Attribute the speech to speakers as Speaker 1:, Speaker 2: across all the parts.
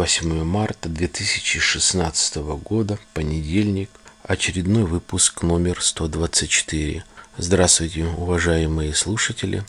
Speaker 1: 28 марта 2016 года, понедельник, очередной выпуск номер 124. Здравствуйте, уважаемые слушатели.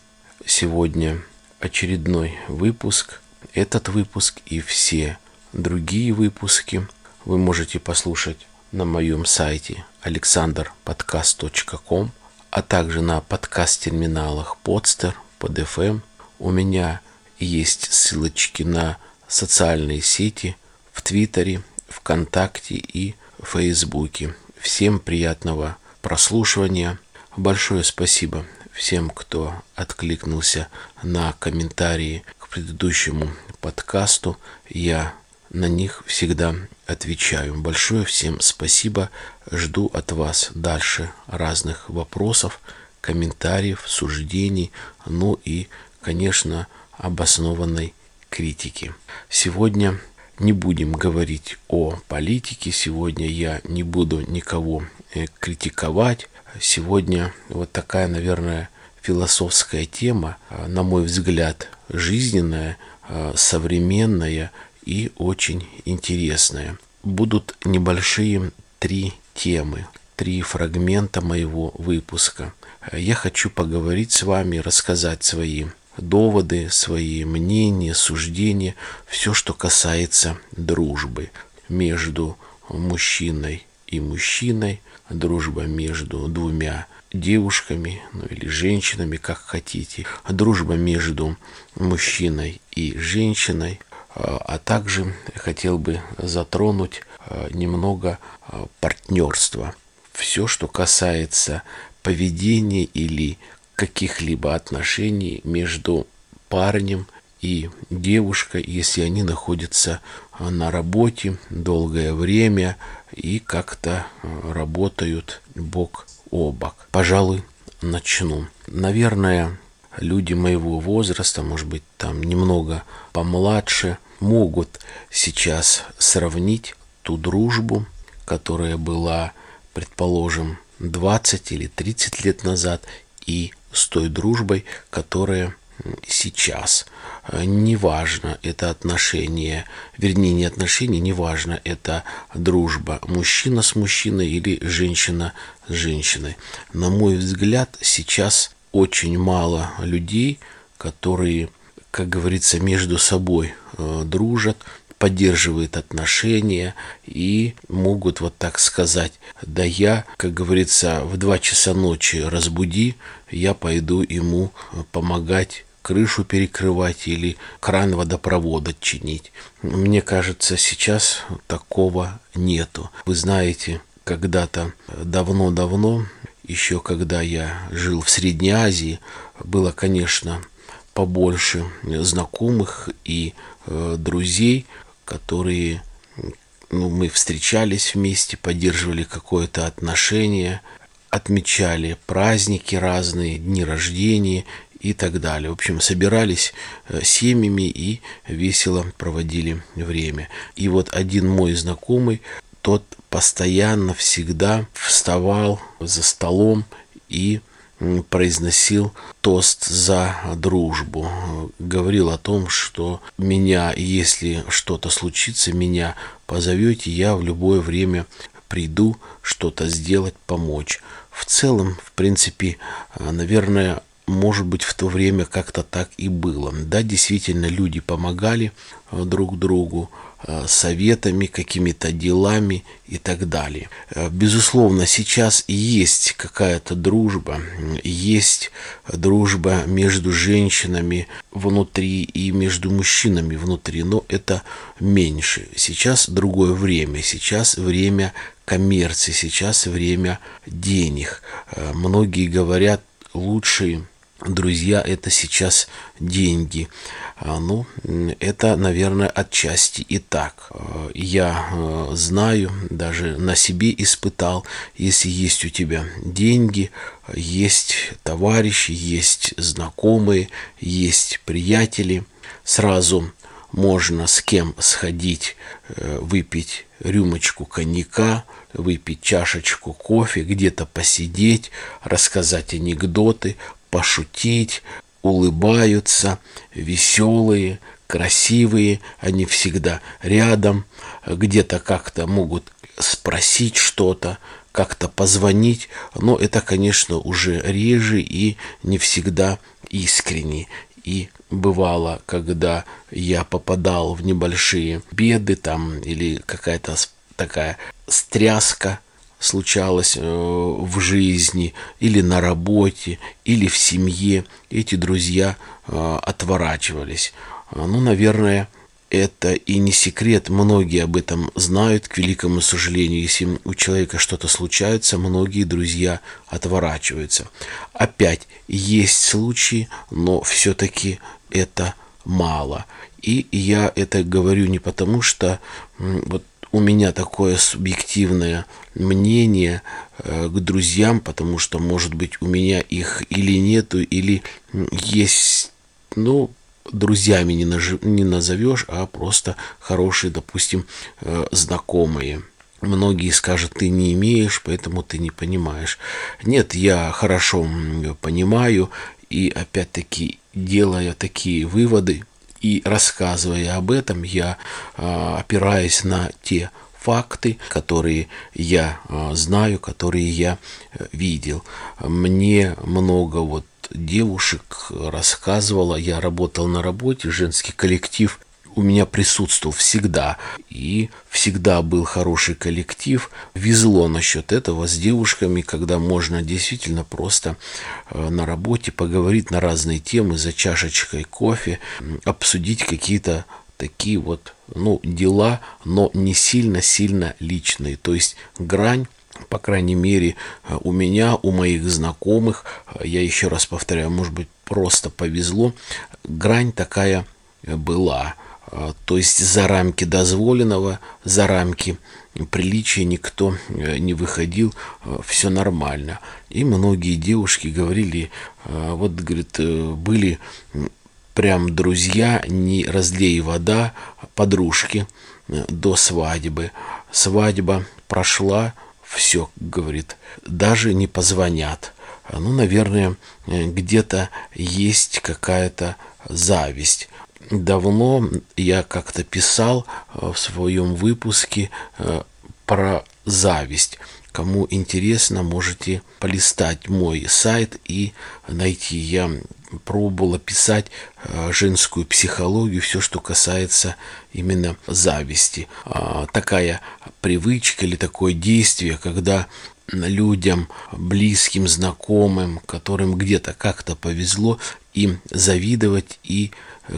Speaker 1: Сегодня очередной выпуск. Этот выпуск и все другие выпуски вы можете послушать на моем сайте alexanderpodcast.com, а также на подкаст-терминалах Podster, PodFM. У меня есть ссылочки на социальные сети в Твиттере, ВКонтакте и Фейсбуке. Всем приятного прослушивания. Большое спасибо всем, кто откликнулся на комментарии к предыдущему подкасту. Я на них всегда отвечаю. Большое всем спасибо. Жду от вас дальше разных вопросов, комментариев, суждений, ну и, конечно, обоснованной критики. Сегодня не будем говорить о политике, сегодня я не буду никого э, критиковать. Сегодня вот такая, наверное, философская тема, э, на мой взгляд, жизненная, э, современная и очень интересная. Будут небольшие три темы, три фрагмента моего выпуска. Я хочу поговорить с вами, рассказать свои доводы, свои мнения, суждения, все, что касается дружбы между мужчиной и мужчиной, дружба между двумя девушками, ну или женщинами, как хотите, дружба между мужчиной и женщиной, а, а также хотел бы затронуть а, немного а, партнерства. Все, что касается поведения или каких-либо отношений между парнем и девушкой, если они находятся а, на работе долгое время и как-то а, работают бок о бок. Пожалуй, начну. Наверное, люди моего возраста, может быть, там немного помладше, могут сейчас сравнить ту дружбу, которая была, предположим, 20 или 30 лет назад, и с той дружбой, которая сейчас. Неважно, это отношение, вернее, не отношение, неважно, это дружба мужчина с мужчиной или женщина с женщиной. На мой взгляд, сейчас очень мало людей, которые, как говорится, между собой э, дружат, поддерживает отношения и могут вот так сказать, да я, как говорится, в два часа ночи разбуди, я пойду ему помогать крышу перекрывать или кран водопровода чинить. Мне кажется, сейчас такого нету. Вы знаете, когда-то давно-давно, еще когда я жил в Средней Азии, было, конечно, побольше знакомых и э, друзей, которые ну, мы встречались вместе, поддерживали какое-то отношение, отмечали праздники разные, дни рождения и так далее. В общем, собирались э, семьями и весело проводили время. И вот один мой знакомый, тот постоянно всегда вставал за столом и произносил тост за дружбу. Говорил о том, что меня, если что-то случится, меня позовете, я в любое время приду что-то сделать, помочь. В целом, в принципе, наверное, может быть, в то время как-то так и было. Да, действительно, люди помогали друг другу, советами, какими-то делами и так далее. Э, безусловно, сейчас есть какая-то дружба, есть дружба между женщинами внутри и между мужчинами внутри, но это меньше. Сейчас другое время, сейчас время коммерции, сейчас время денег. Э, многие говорят, лучшие друзья, это сейчас деньги. А, ну, это, наверное, отчасти и так. А, я а, знаю, даже на себе испытал, если есть у тебя деньги, есть товарищи, есть знакомые, есть приятели, сразу можно с кем сходить, э, выпить рюмочку коньяка, выпить чашечку кофе, где-то посидеть, рассказать анекдоты, пошутить, улыбаются, веселые, красивые, они всегда рядом, где-то как-то могут спросить что-то, как-то позвонить, но это, конечно, уже реже и не всегда искренне. И бывало, когда я попадал в небольшие беды там или какая-то такая стряска случалась э, в жизни или на работе, или в семье, эти друзья э, отворачивались. Ну, наверное, это и не секрет, многие об этом знают, к великому сожалению, если у человека что-то случается, многие друзья отворачиваются. Опять есть случаи, но все-таки это мало. И я это говорю не потому, что вот у меня такое субъективное мнение э, к друзьям, потому что, может быть, у меня их или нету, или есть, ну, друзьями не, наж... не назовешь, а просто хорошие, допустим, э, знакомые. Многие скажут, ты не имеешь, поэтому ты не понимаешь. Нет, я хорошо понимаю, и опять-таки, делая такие выводы и рассказывая об этом, я а, опираюсь на те факты, которые я а, знаю, которые я э, видел. Мне много вот девушек рассказывала, я работал на работе, женский коллектив у меня присутствовал всегда. И всегда был хороший коллектив. Везло насчет этого с девушками, когда можно действительно просто э, на работе поговорить на разные темы за чашечкой кофе, обсудить какие-то такие вот ну, дела, но не сильно-сильно личные. То есть грань по крайней мере, э, у меня, у моих знакомых, э, я еще раз повторяю, может быть, просто повезло, грань такая э, была. То есть за рамки дозволенного, за рамки приличия никто не выходил, все нормально. И многие девушки говорили, вот, говорит, были прям друзья, не разлей вода, подружки до свадьбы. Свадьба прошла, все, говорит, даже не позвонят. Ну, наверное, где-то есть какая-то зависть. Давно я как-то писал э, в своем выпуске э, про зависть. Кому интересно, можете полистать мой сайт и найти. Я пробовала писать э, женскую психологию, все, что касается именно зависти. А, такая привычка или такое действие, когда людям, близким, знакомым, которым где-то как-то повезло, им завидовать и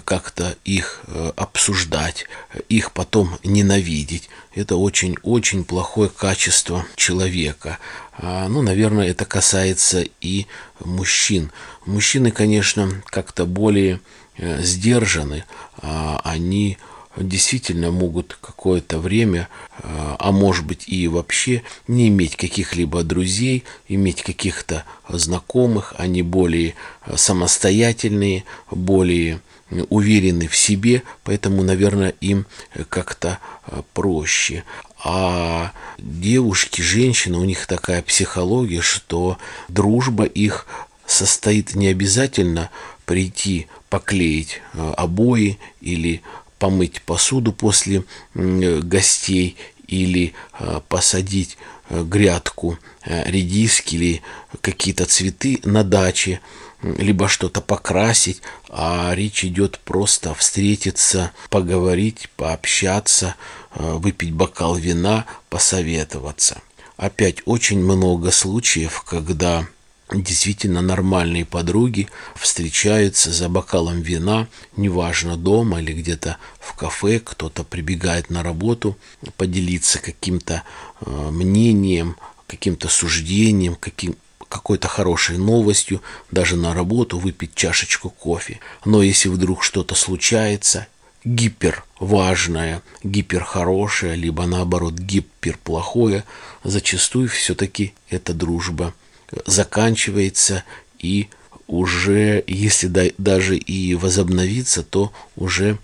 Speaker 1: как-то их э, обсуждать, их потом ненавидеть. Это очень-очень плохое качество человека. А, ну, наверное, это касается и мужчин. Мужчины, конечно, как-то более э, сдержаны, а они действительно могут какое-то время, э, а может быть и вообще не иметь каких-либо друзей, иметь каких-то знакомых, они более самостоятельные, более уверены в себе, поэтому, наверное, им как-то э, проще. А девушки, женщины, у них такая психология, что дружба их состоит не обязательно прийти поклеить э, обои или помыть посуду после гостей или э, посадить грядку редиски или какие-то цветы на даче либо что-то покрасить, а речь идет просто встретиться, поговорить, пообщаться, э, выпить бокал вина, посоветоваться. Опять очень много случаев, когда действительно нормальные подруги встречаются за бокалом вина, неважно дома или где-то в кафе, кто-то прибегает на работу поделиться каким-то э, мнением, каким-то суждением, каким, какой-то хорошей новостью, даже на работу выпить чашечку кофе. Но если вдруг что-то случается, гипер важное, гипер хорошее, либо наоборот гипер плохое, зачастую все-таки эта дружба заканчивается и уже, если даже и возобновится, то уже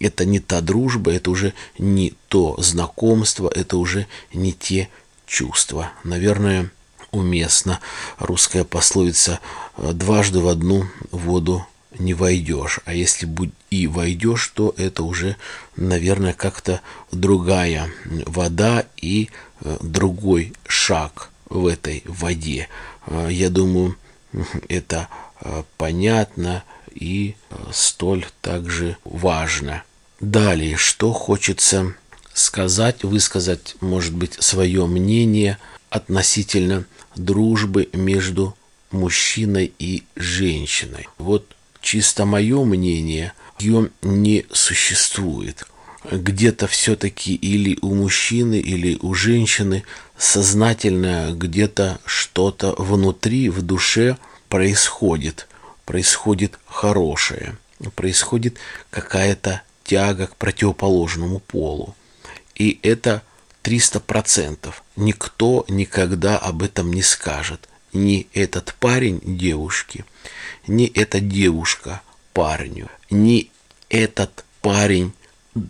Speaker 1: это не та дружба, это уже не то знакомство, это уже не те чувства. Наверное, уместно. Русская пословица «дважды в одну воду не войдешь. А если и войдешь, то это уже, наверное, как-то другая вода и э, другой шаг в этой воде. Э, я думаю, это э, понятно и столь также важно. Далее, что хочется сказать, высказать, может быть, свое мнение относительно дружбы между мужчиной и женщиной. Вот чисто мое мнение, ее не существует. Где-то все-таки или у мужчины, или у женщины сознательно где-то что-то внутри, в душе происходит. Происходит хорошее. Происходит какая-то тяга к противоположному полу. И это 300%. Никто никогда об этом не скажет. Ни этот парень девушке, ни эта девушка парню, ни этот парень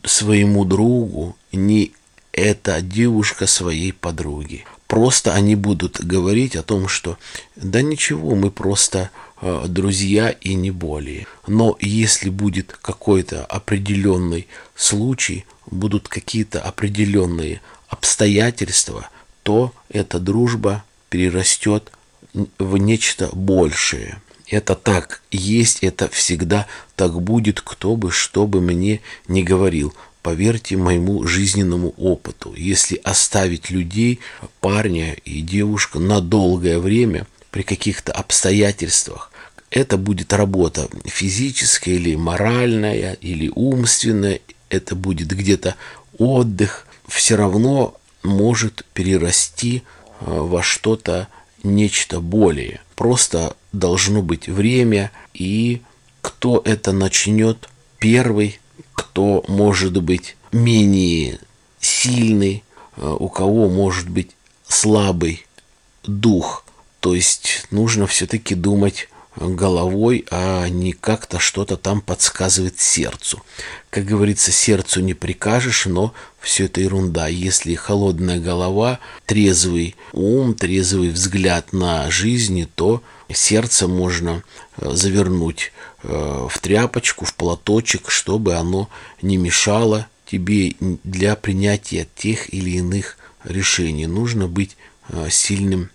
Speaker 1: своему другу, ни эта девушка своей подруге. Просто они будут говорить о том, что да ничего, мы просто э, друзья и не более. Но если будет какой-то определенный случай, будут какие-то определенные обстоятельства, то эта дружба перерастет в нечто большее. Это так есть, это всегда так будет, кто бы что бы мне не говорил. Поверьте моему жизненному опыту. Если оставить людей, парня и девушку на долгое время при каких-то обстоятельствах, это будет работа физическая или моральная, или умственная, это будет где-то отдых, все равно может перерасти э, во что-то нечто более. Просто должно быть время, и кто это начнет первый, кто может быть менее сильный, э, у кого может быть слабый дух. То есть нужно все-таки думать головой, а не как-то что-то там подсказывает сердцу. Как говорится, сердцу не прикажешь, но все это ерунда. Если холодная голова, трезвый ум, трезвый взгляд на жизнь, то сердце можно э, завернуть э, в тряпочку, в платочек, чтобы оно не мешало тебе для принятия тех или иных решений. Нужно быть э, сильным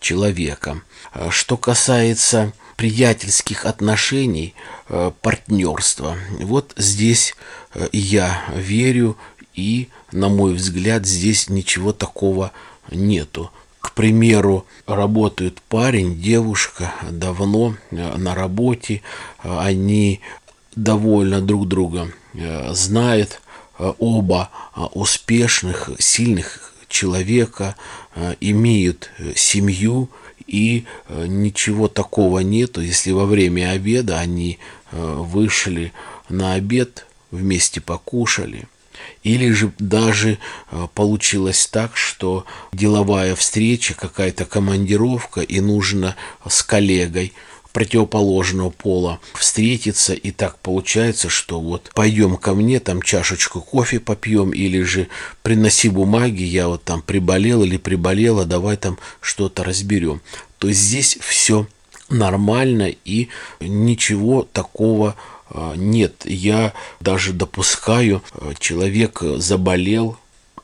Speaker 1: человеком. Что касается приятельских отношений, э, партнерства. Вот здесь э, я верю, и, на мой взгляд, здесь ничего такого нету. К примеру, работают парень, девушка давно э, на работе, они довольно друг друга знают, оба успешных, сильных человека, имеют семью, и э, ничего такого нету, если во время обеда они э, вышли на обед, вместе покушали. Или же даже э, получилось так, что деловая встреча, какая-то командировка, и нужно с коллегой противоположного пола встретиться, и так получается, что вот пойдем ко мне, там чашечку кофе попьем, или же приноси бумаги, я вот там приболел или приболела, давай там что-то разберем. То здесь все нормально и ничего такого а, нет. Я даже допускаю, а, человек заболел,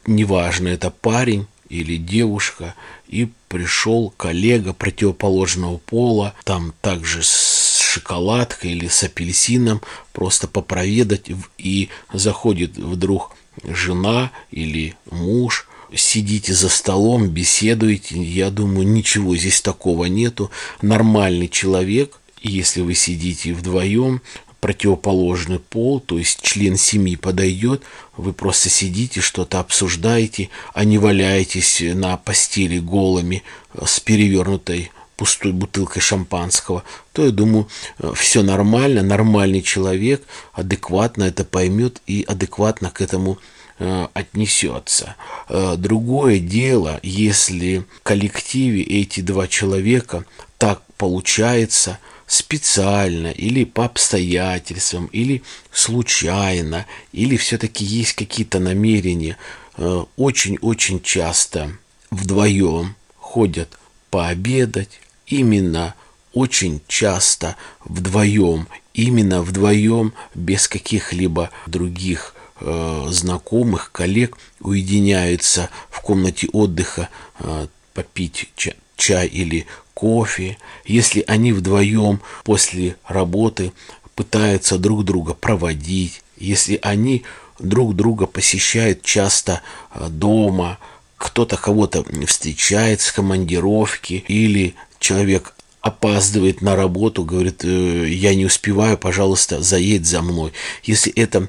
Speaker 1: неважно, это парень или девушка, и пришел коллега противоположного пола, там также с шоколадкой или с апельсином, просто попроведать, и заходит вдруг жена или муж, сидите за столом, беседуете, я думаю, ничего здесь такого нету. Нормальный человек, если вы сидите вдвоем, противоположный пол, то есть член семьи подойдет, вы просто сидите, что-то обсуждаете, а не валяетесь на постели голыми э, с перевернутой пустой бутылкой шампанского, то я думаю, э, все нормально, нормальный человек адекватно это поймет и адекватно к этому э, отнесется. Другое дело, если в коллективе эти два человека так получается – специально или по обстоятельствам, или случайно, или все-таки есть какие-то намерения. Э, очень-очень часто вдвоем ходят пообедать именно очень часто вдвоем, именно вдвоем, без каких-либо других э, знакомых, коллег, уединяются в комнате отдыха э, попить чай, чай или кофе. Если они вдвоем после работы пытаются друг друга проводить, если они друг друга посещают часто э, дома, кто-то кого-то встречает с командировки или человек опаздывает на работу, говорит, «Э, я не успеваю, пожалуйста, заедь за мной. Если это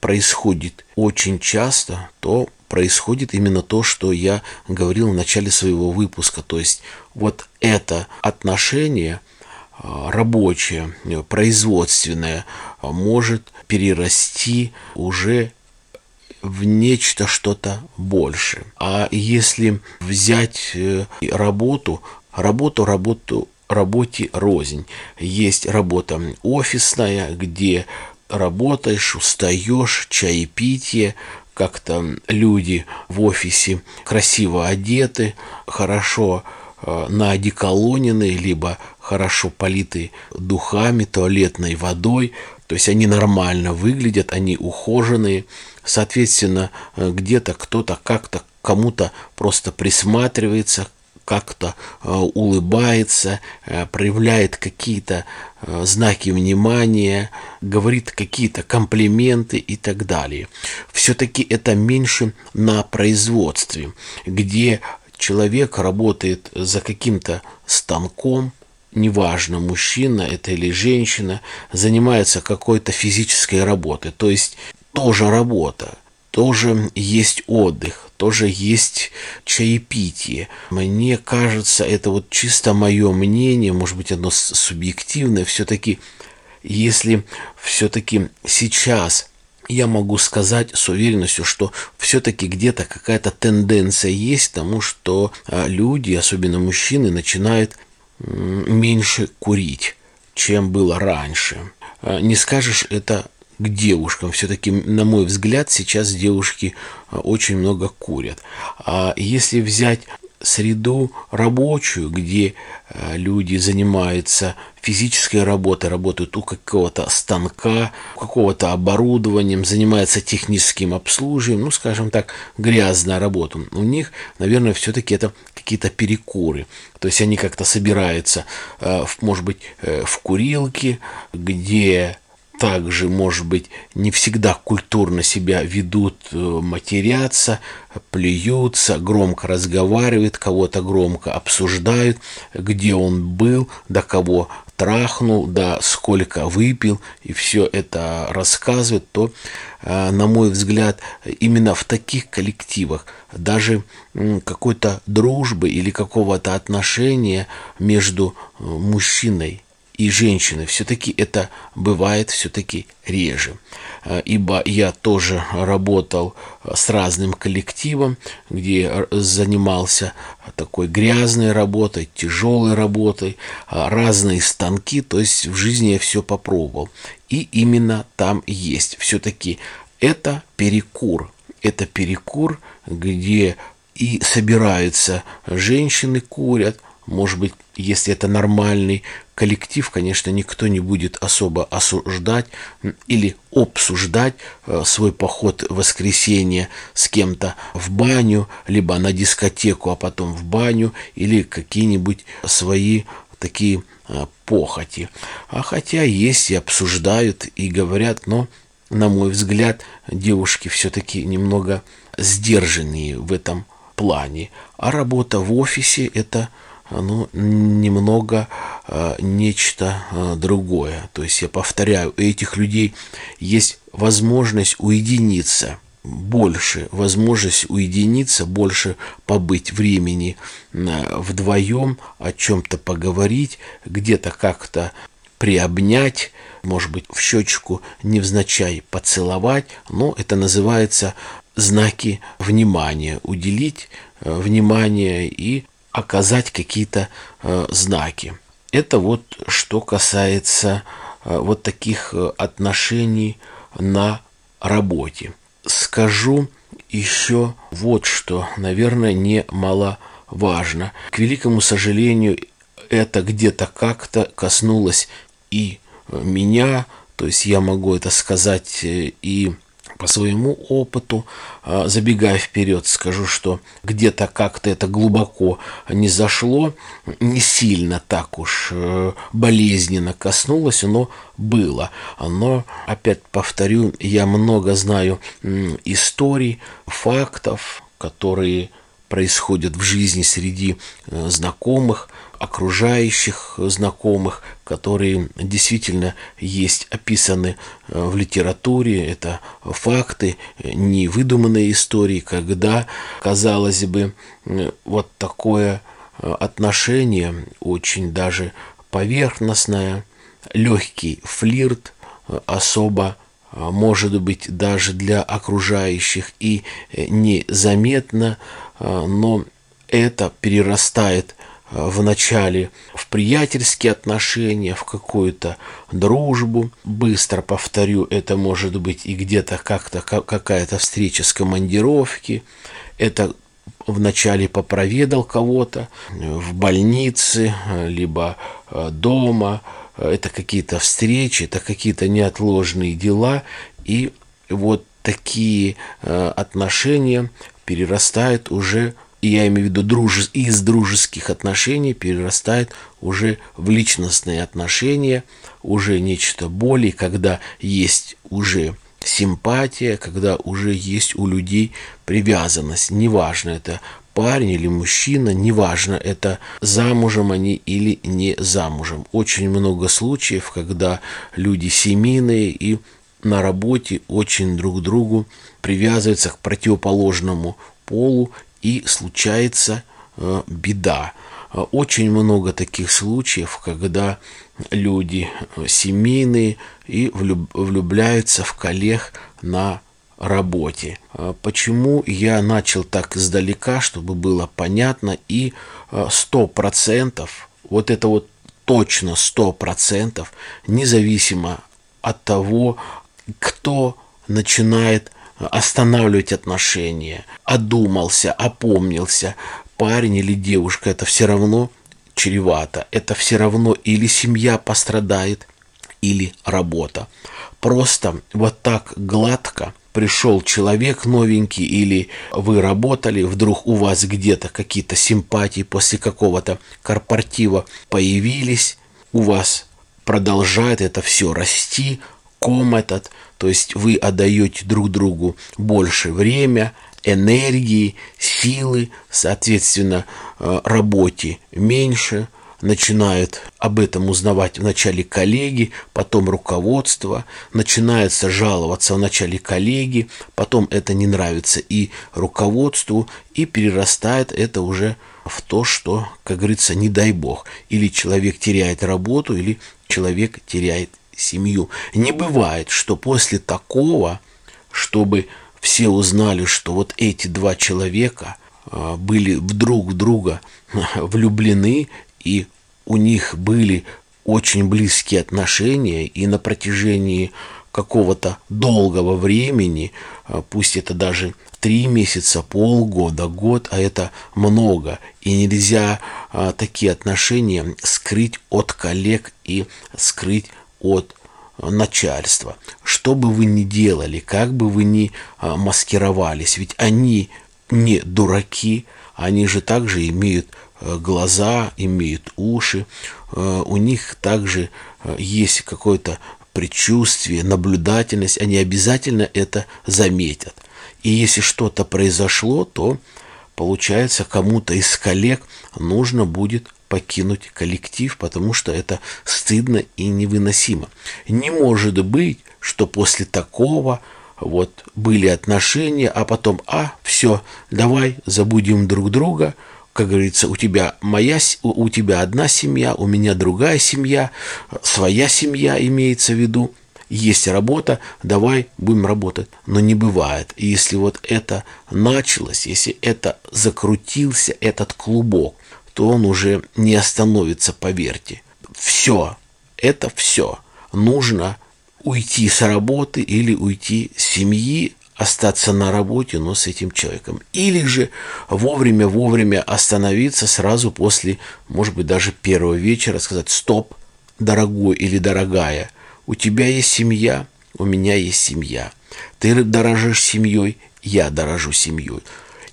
Speaker 1: происходит очень часто, то происходит именно то, что я говорил в начале своего выпуска. То есть вот это отношение а, рабочее, производственное может перерасти уже в нечто что-то больше. А если взять э, работу, работу, работу, работе рознь. Есть работа офисная, где работаешь, устаешь, чаепитие, как-то люди в офисе красиво одеты, хорошо э, наодеколонены, либо хорошо политы духами, туалетной водой. То есть они нормально выглядят, они ухоженные. Соответственно, э, где-то кто-то как-то кому-то просто присматривается, как-то э, улыбается, э, проявляет какие-то э, знаки внимания, говорит какие-то комплименты и так далее. Все-таки это меньше на производстве, где человек работает за каким-то станком, неважно, мужчина это или женщина, занимается какой-то физической работой. То есть тоже работа, тоже есть отдых, тоже есть чаепитие. Мне кажется, это вот чисто мое мнение, может быть, оно субъективное, все-таки, если все-таки сейчас я могу сказать с уверенностью, что все-таки где-то какая-то тенденция есть к тому, что а, люди, особенно мужчины, начинают меньше курить, чем было раньше. А, не скажешь это к девушкам. Все-таки, на мой взгляд, сейчас девушки а, очень много курят. А если взять среду рабочую, где а, люди занимаются физической работой, работают у какого-то станка, у какого-то оборудованием, занимаются техническим обслуживанием, ну, скажем так, грязная работа. У них, наверное, все-таки это какие-то перекуры. То есть они как-то собираются, а, может быть, э, в курилке, где также, может быть, не всегда культурно себя ведут, э, матерятся, плюются, громко разговаривают, кого-то громко обсуждают, где он был, до кого трахнул, да сколько выпил, и все это рассказывает, то, э, на мой взгляд, именно в таких коллективах даже какой-то дружбы или какого-то отношения между э, мужчиной и женщины, все-таки это бывает все-таки реже. А, ибо я тоже работал с разным коллективом, где занимался такой грязной работой, тяжелой работой, разные станки, то есть в жизни я все попробовал. И именно там есть. Все-таки это перекур. Это перекур, где и собираются женщины, курят, может быть, если это нормальный коллектив, конечно, никто не будет особо осуждать или обсуждать э, свой поход в воскресенье с кем-то в баню, либо на дискотеку, а потом в баню, или какие-нибудь свои такие э, похоти. А хотя есть и обсуждают, и говорят, но, на мой взгляд, девушки все-таки немного сдержанные в этом плане. А работа в офисе – это ну, немного э, нечто э, другое. То есть я повторяю, у этих людей есть возможность уединиться, больше возможность уединиться, больше побыть времени э, вдвоем, о чем-то поговорить, где-то как-то приобнять, может быть, в щечку невзначай поцеловать, но это называется знаки внимания, уделить внимание и оказать какие-то э, знаки. Это вот что касается э, вот таких э, отношений на работе. Скажу еще вот что, наверное, немаловажно. К великому сожалению, это где-то как-то коснулось и меня, то есть я могу это сказать и по своему опыту, а, забегая вперед, скажу, что где-то как-то это глубоко не зашло, не сильно так уж э, болезненно коснулось, но было. Но, опять повторю, я много знаю историй, фактов, которые происходят в жизни среди э, знакомых, окружающих знакомых, которые действительно есть описаны э, в литературе. Это факты, не выдуманные истории, когда, казалось бы, э, вот такое отношение, очень даже поверхностное, легкий флирт, особо может быть даже для окружающих и незаметно но это перерастает в начале в приятельские отношения, в какую-то дружбу. Быстро повторю, это может быть и где-то как-то какая-то встреча с командировки. Это вначале попроведал кого-то в больнице, либо а, дома. Это какие-то встречи, это какие-то неотложные дела. И вот такие отношения перерастает уже, и я имею в виду друж... из дружеских отношений, перерастает уже в личностные отношения, уже нечто более, когда есть уже симпатия, когда уже есть у людей привязанность. Неважно, это парень или мужчина, неважно, это замужем они или не замужем. Очень много случаев, когда люди семейные и на работе очень друг к другу привязываются к противоположному полу и случается э, беда. Э, очень много таких случаев, когда люди э, семейные и влюбляются в коллег на работе. Почему я начал так издалека, чтобы было понятно и сто процентов, вот это вот точно сто процентов, независимо от того, кто начинает останавливать отношения, одумался, опомнился, парень или девушка, это все равно чревато. Это все равно или семья пострадает, или работа. Просто вот так гладко пришел человек новенький, или вы работали, вдруг у вас где-то какие-то симпатии после какого-то корпоратива появились, у вас продолжает это все расти, ком этот, то есть вы отдаете друг другу больше время, энергии, силы, соответственно, э, работе меньше, начинают об этом узнавать вначале коллеги, потом руководство, начинается жаловаться вначале коллеги, потом это не нравится и руководству, и перерастает это уже в то, что, как говорится, не дай бог, или человек теряет работу, или человек теряет семью. Не бывает, что после такого, чтобы все узнали, что вот эти два человека а, были друг в друга влюблены, и у них были очень близкие отношения, и на протяжении какого-то долгого времени, а, пусть это даже три месяца, полгода, год, а это много. И нельзя а, такие отношения скрыть от коллег и скрыть от начальства. Что бы вы ни делали, как бы вы ни а, маскировались, ведь они не дураки, они же также имеют а, глаза, имеют уши, а, у них также есть какое-то предчувствие, наблюдательность, они обязательно это заметят. И если что-то произошло, то получается кому-то из коллег нужно будет покинуть коллектив, потому что это стыдно и невыносимо. Не может быть, что после такого вот были отношения, а потом, а, все, давай забудем друг друга, как говорится, у тебя моя, у тебя одна семья, у меня другая семья, своя семья имеется в виду, есть работа, давай будем работать. Но не бывает. И если вот это началось, если это закрутился этот клубок, то он уже не остановится, поверьте. Все, это все. Нужно уйти с работы или уйти с семьи, остаться на работе, но с этим человеком. Или же вовремя-вовремя остановиться сразу после, может быть, даже первого вечера, сказать «стоп, дорогой или дорогая, у тебя есть семья, у меня есть семья. Ты дорожишь семьей, я дорожу семьей.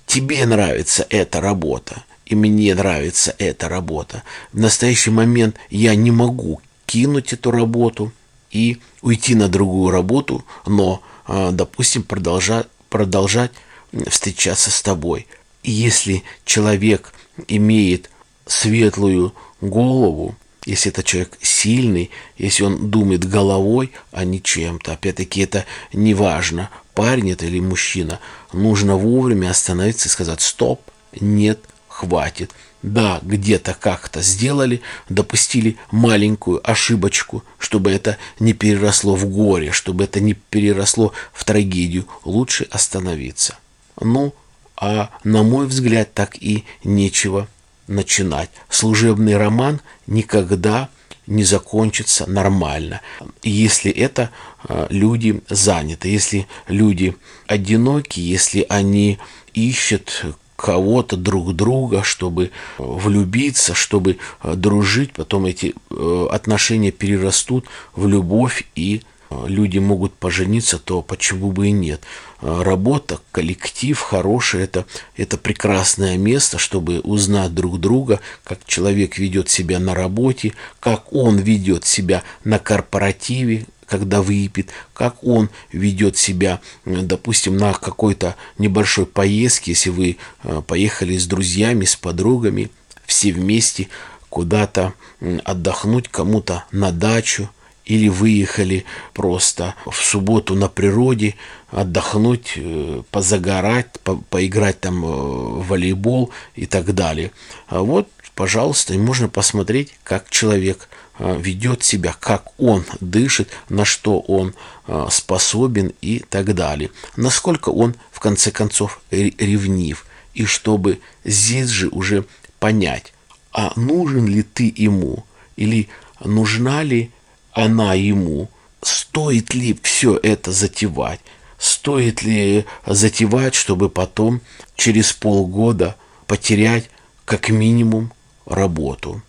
Speaker 1: Тебе нравится эта работа, и мне нравится эта работа. В настоящий момент я не могу кинуть эту работу и уйти на другую работу, но, а, допустим, продолжать, продолжать встречаться с тобой. И если человек имеет светлую голову, если это человек сильный, если он думает головой, а не чем-то. Опять-таки это не важно, парень это или мужчина. Нужно вовремя остановиться и сказать «стоп, нет, хватит». Да, где-то как-то сделали, допустили маленькую ошибочку, чтобы это не переросло в горе, чтобы это не переросло в трагедию. Лучше остановиться. Ну, а на мой взгляд, так и нечего начинать. Служебный роман никогда не закончится нормально, если это а, люди заняты, если люди одиноки, если они ищут кого-то друг друга, чтобы влюбиться, чтобы а, дружить, потом эти э, отношения перерастут в любовь и люди могут пожениться, то почему бы и нет. Работа, коллектив хороший, это, это прекрасное место, чтобы узнать друг друга, как человек ведет себя на работе, как он ведет себя на корпоративе, когда выпьет, как он ведет себя, допустим, на какой-то небольшой поездке, если вы а, поехали с друзьями, с подругами, все вместе куда-то отдохнуть, кому-то на дачу, или выехали просто в субботу на природе отдохнуть, э, позагорать, по поиграть там э, в волейбол и так далее. А вот, пожалуйста, и можно посмотреть, как человек э, ведет себя, как он дышит, на что он способен и так далее. Насколько он, в конце концов, ревнив. И чтобы здесь же уже понять, а нужен ли ты ему, или нужна ли она ему, стоит ли все это затевать, стоит ли затевать, чтобы потом через полгода потерять как минимум работу.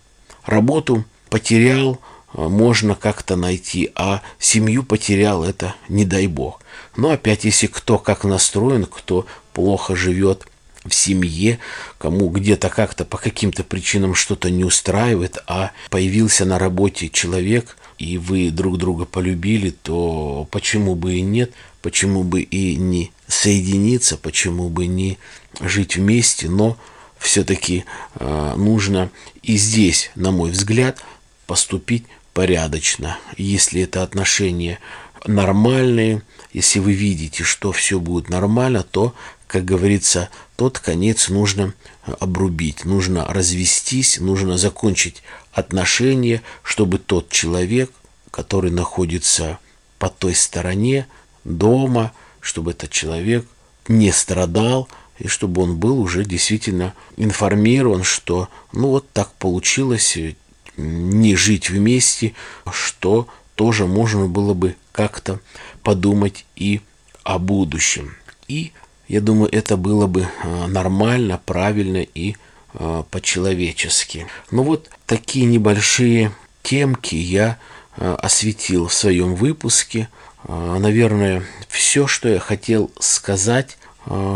Speaker 1: Работу потерял, а, можно как-то найти, а семью потерял, это не дай бог. Но опять, если кто как настроен, кто плохо живет в семье, кому где-то как-то по каким-то причинам что-то не устраивает, а появился на работе человек, и вы друг друга полюбили, то почему бы и нет, почему бы и не соединиться, почему бы не жить вместе, но все-таки э, нужно и здесь, на мой взгляд, поступить порядочно. Если это отношения нормальные, если вы видите, что все будет нормально, то, как говорится, тот конец нужно обрубить, нужно развестись, нужно закончить отношения, чтобы тот человек, который находится по той стороне дома, чтобы этот человек не страдал, и чтобы он был уже действительно информирован, что ну вот так получилось э, не жить вместе, что тоже можно было бы как-то подумать и о будущем. И я думаю, это было бы э, нормально, правильно и э, по-человечески. Ну вот такие небольшие темки я осветил в своем выпуске. Наверное, все, что я хотел сказать,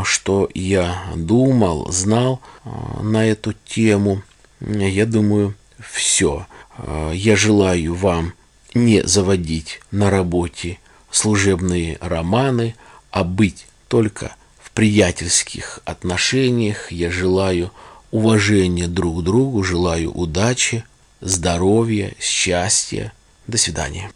Speaker 1: что я думал, знал на эту тему, я думаю, все. Я желаю вам не заводить на работе служебные романы, а быть только приятельских отношениях. Я желаю уважения друг к другу, желаю удачи, здоровья, счастья. До свидания.